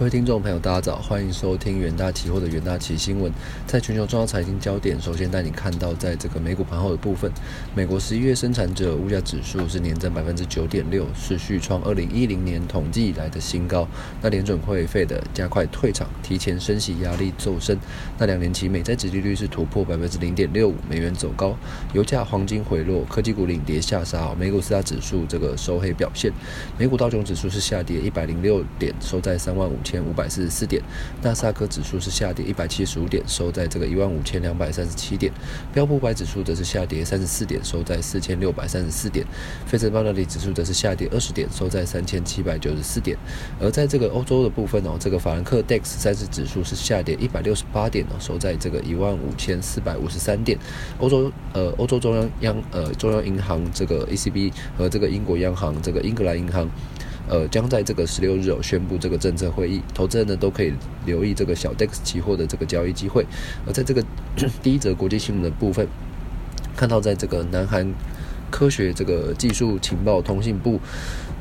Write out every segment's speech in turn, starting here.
各位听众朋友，大家早，欢迎收听元大期货的元大期新闻。在全球重要财经焦点，首先带你看到，在这个美股盘后的部分，美国十一月生产者物价指数是年增百分之九点六，是续创二零一零年统计以来的新高。那联准会费的加快退场，提前升息压力骤升。那两年期美债殖利率是突破百分之零点六五，美元走高，油价、黄金回落，科技股领跌下杀。美股四大指数这个收黑表现，美股道琼指数是下跌一百零六点，收在三万五千。千五百四十四点，纳斯达克指数是下跌一百七十五点，收在这个一万五千两百三十七点。标普百指数则是下跌三十四点，收在四千六百三十四点。费城半导体指数则是下跌二十点，收在三千七百九十四点。而在这个欧洲的部分哦，这个法兰克 DAX 三十指数是下跌一百六十八点哦，收在这个一万五千四百五十三点。欧洲呃，欧洲中央央呃中央银行这个 ECB 和这个英国央行这个英格兰银行。呃，将在这个十六日哦宣布这个政策会议，投资人呢都可以留意这个小 DEX 期货的这个交易机会。而在这个 第一则国际新闻的部分，看到在这个南韩科学这个技术情报通信部。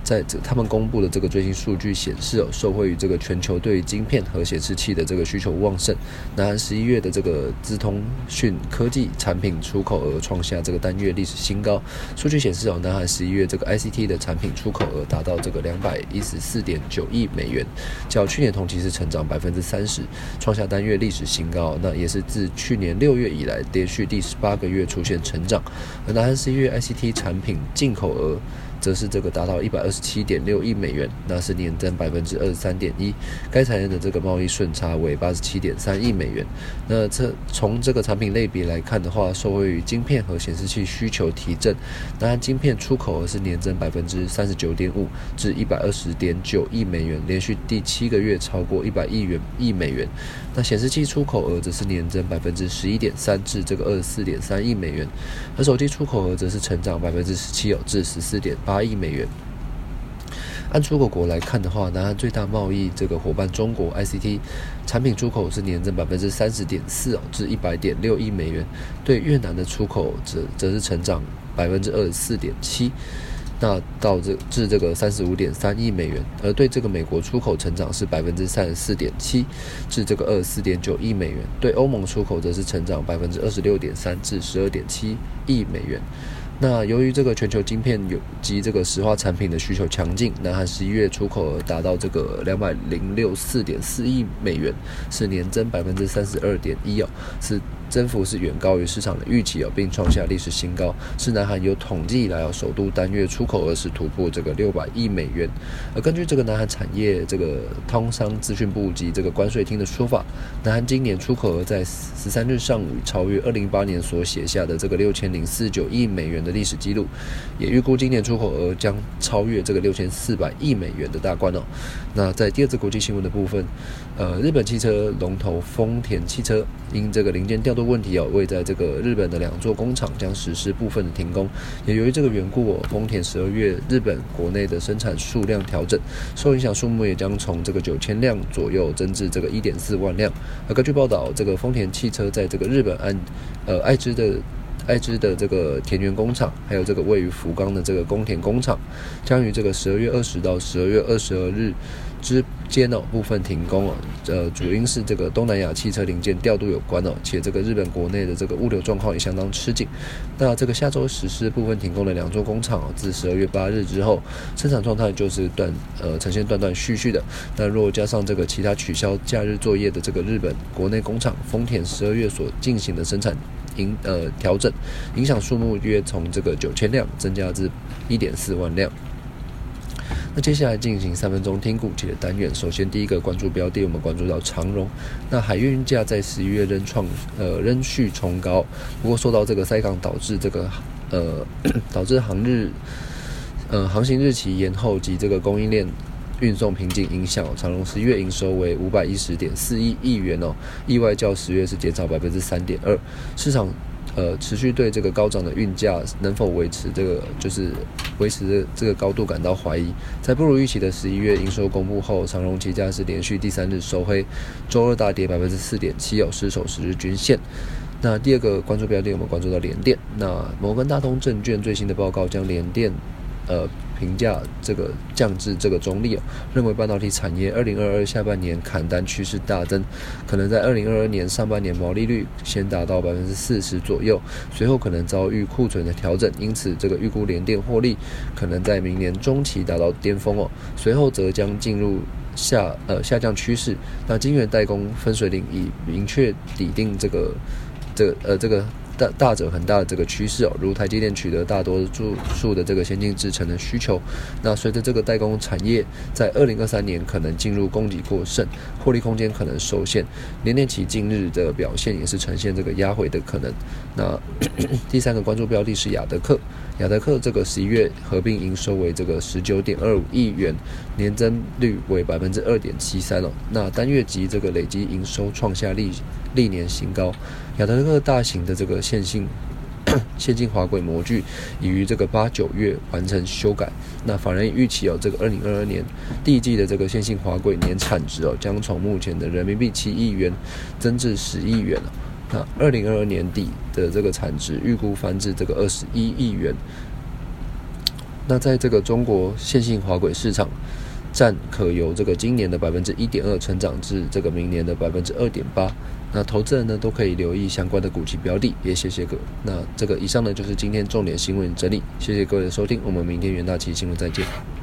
在这，他们公布的这个最新数据显示哦，受惠于这个全球对于晶片和显示器的这个需求旺盛，南韩十一月的这个资通讯科技产品出口额创下这个单月历史新高。数据显示哦，南韩十一月这个 ICT 的产品出口额达到这个两百一十四点九亿美元，较去年同期是成长百分之三十，创下单月历史新高。那也是自去年六月以来连续第十八个月出现成长。而南韩十一月 ICT 产品进口额。则是这个达到一百二十七点六亿美元，那是年增百分之二十三点一。该产业的这个贸易顺差为八十七点三亿美元。那这从这个产品类别来看的话，受惠于晶片和显示器需求提振，那晶片出口额是年增百分之三十九点五，至一百二十点九亿美元，连续第七个月超过一百亿元亿美元。那显示器出口额则是年增百分之十一点三，至这个二十四点三亿美元。而手机出口额则是成长百分之十七，至十四点。八亿美元。按出口国来看的话，南韩最大贸易这个伙伴中国 ICT 产品出口是年增百分之三十点四哦，至一百点六亿美元。对越南的出口则则是成长百分之二十四点七，那到这至这个三十五点三亿美元。而对这个美国出口成长是百分之三十四点七，至这个二十四点九亿美元。对欧盟出口则是成长百分之二十六点三，至十二点七亿美元。那由于这个全球晶片有及这个石化产品的需求强劲，南韩十一月出口额达到这个两百零六四点四亿美元，是年增百分之三十二点一哦，是。增幅是远高于市场的预期哦，并创下历史新高，是南韩有统计以来哦首度单月出口额是突破这个六百亿美元。而根据这个南韩产业这个通商资讯部及这个关税厅的说法，南韩今年出口额在十三日上午超越二零一八年所写下的这个六千零四九亿美元的历史记录，也预估今年出口额将超越这个六千四百亿美元的大关哦。那在第二次国际新闻的部分，呃，日本汽车龙头丰田汽车因这个零件调。的问题哦，为在这个日本的两座工厂将实施部分的停工，也由于这个缘故哦，丰田十二月日本国内的生产数量调整，受影响数目也将从这个九千辆左右增至这个一点四万辆。而根据报道，这个丰田汽车在这个日本安呃爱知的爱知的这个田园工厂，还有这个位于福冈的这个宫田工厂，将于这个十二月二十到十二月二十二日。之间哦，部分停工哦，呃，主因是这个东南亚汽车零件调度有关哦，且这个日本国内的这个物流状况也相当吃紧。那这个下周实施部分停工的两座工厂哦，自十二月八日之后，生产状态就是断呃呈现断断续续的。那若加上这个其他取消假日作业的这个日本国内工厂，丰田十二月所进行的生产影呃调整，影响数目约从这个九千辆增加至一点四万辆。那接下来进行三分钟听股期的单元。首先，第一个关注标的，我们关注到长荣。那海运价在十一月仍创呃仍续冲高，不过受到这个塞港导致这个呃 导致航日呃航行日期延后及这个供应链运送瓶颈影响，长荣十一月营收为五百一十点四亿亿元哦，意外较十月是减少百分之三点二，市场。呃，持续对这个高涨的运价能否维持这个就是维持这个高度感到怀疑。在不如预期的十一月营收公布后，长荣期价是连续第三日收黑，周二大跌百分之四点七，有失守十日均线。那第二个关注标的，我们关注到联电。那摩根大通证券最新的报告将联电。呃。评价这个降至这个中立哦，认为半导体产业二零二二下半年砍单趋势大增，可能在二零二二年上半年毛利率先达到百分之四十左右，随后可能遭遇库存的调整，因此这个预估联电获利可能在明年中期达到巅峰哦，随后则将进入下呃下降趋势。那晶圆代工分水岭已明确抵定这个这呃这个。大大者很大的这个趋势哦，如台积电取得大多数的这个先进制程的需求，那随着这个代工产业在二零二三年可能进入供给过剩，获利空间可能受限，联电其近日的表现也是呈现这个压回的可能。那 第三个关注标的是雅德克，雅德克这个十一月合并营收为这个十九点二五亿元，年增率为百分之二点七三哦，那单月及这个累计营收创下历历年新高。雅德克大型的这个线性线性滑轨模具已于这个八九月完成修改。那法人预期哦，这个二零二二年第一季的这个线性滑轨年产值哦，将从目前的人民币七亿元增至十亿元那二零二二年底的这个产值预估翻至这个二十一亿元。那在这个中国线性滑轨市场占可由这个今年的百分之一点二成长至这个明年的百分之二点八。那投资人呢都可以留意相关的股期标的，也谢谢各位。那这个以上呢就是今天重点新闻整理，谢谢各位的收听，我们明天元大期新闻再见。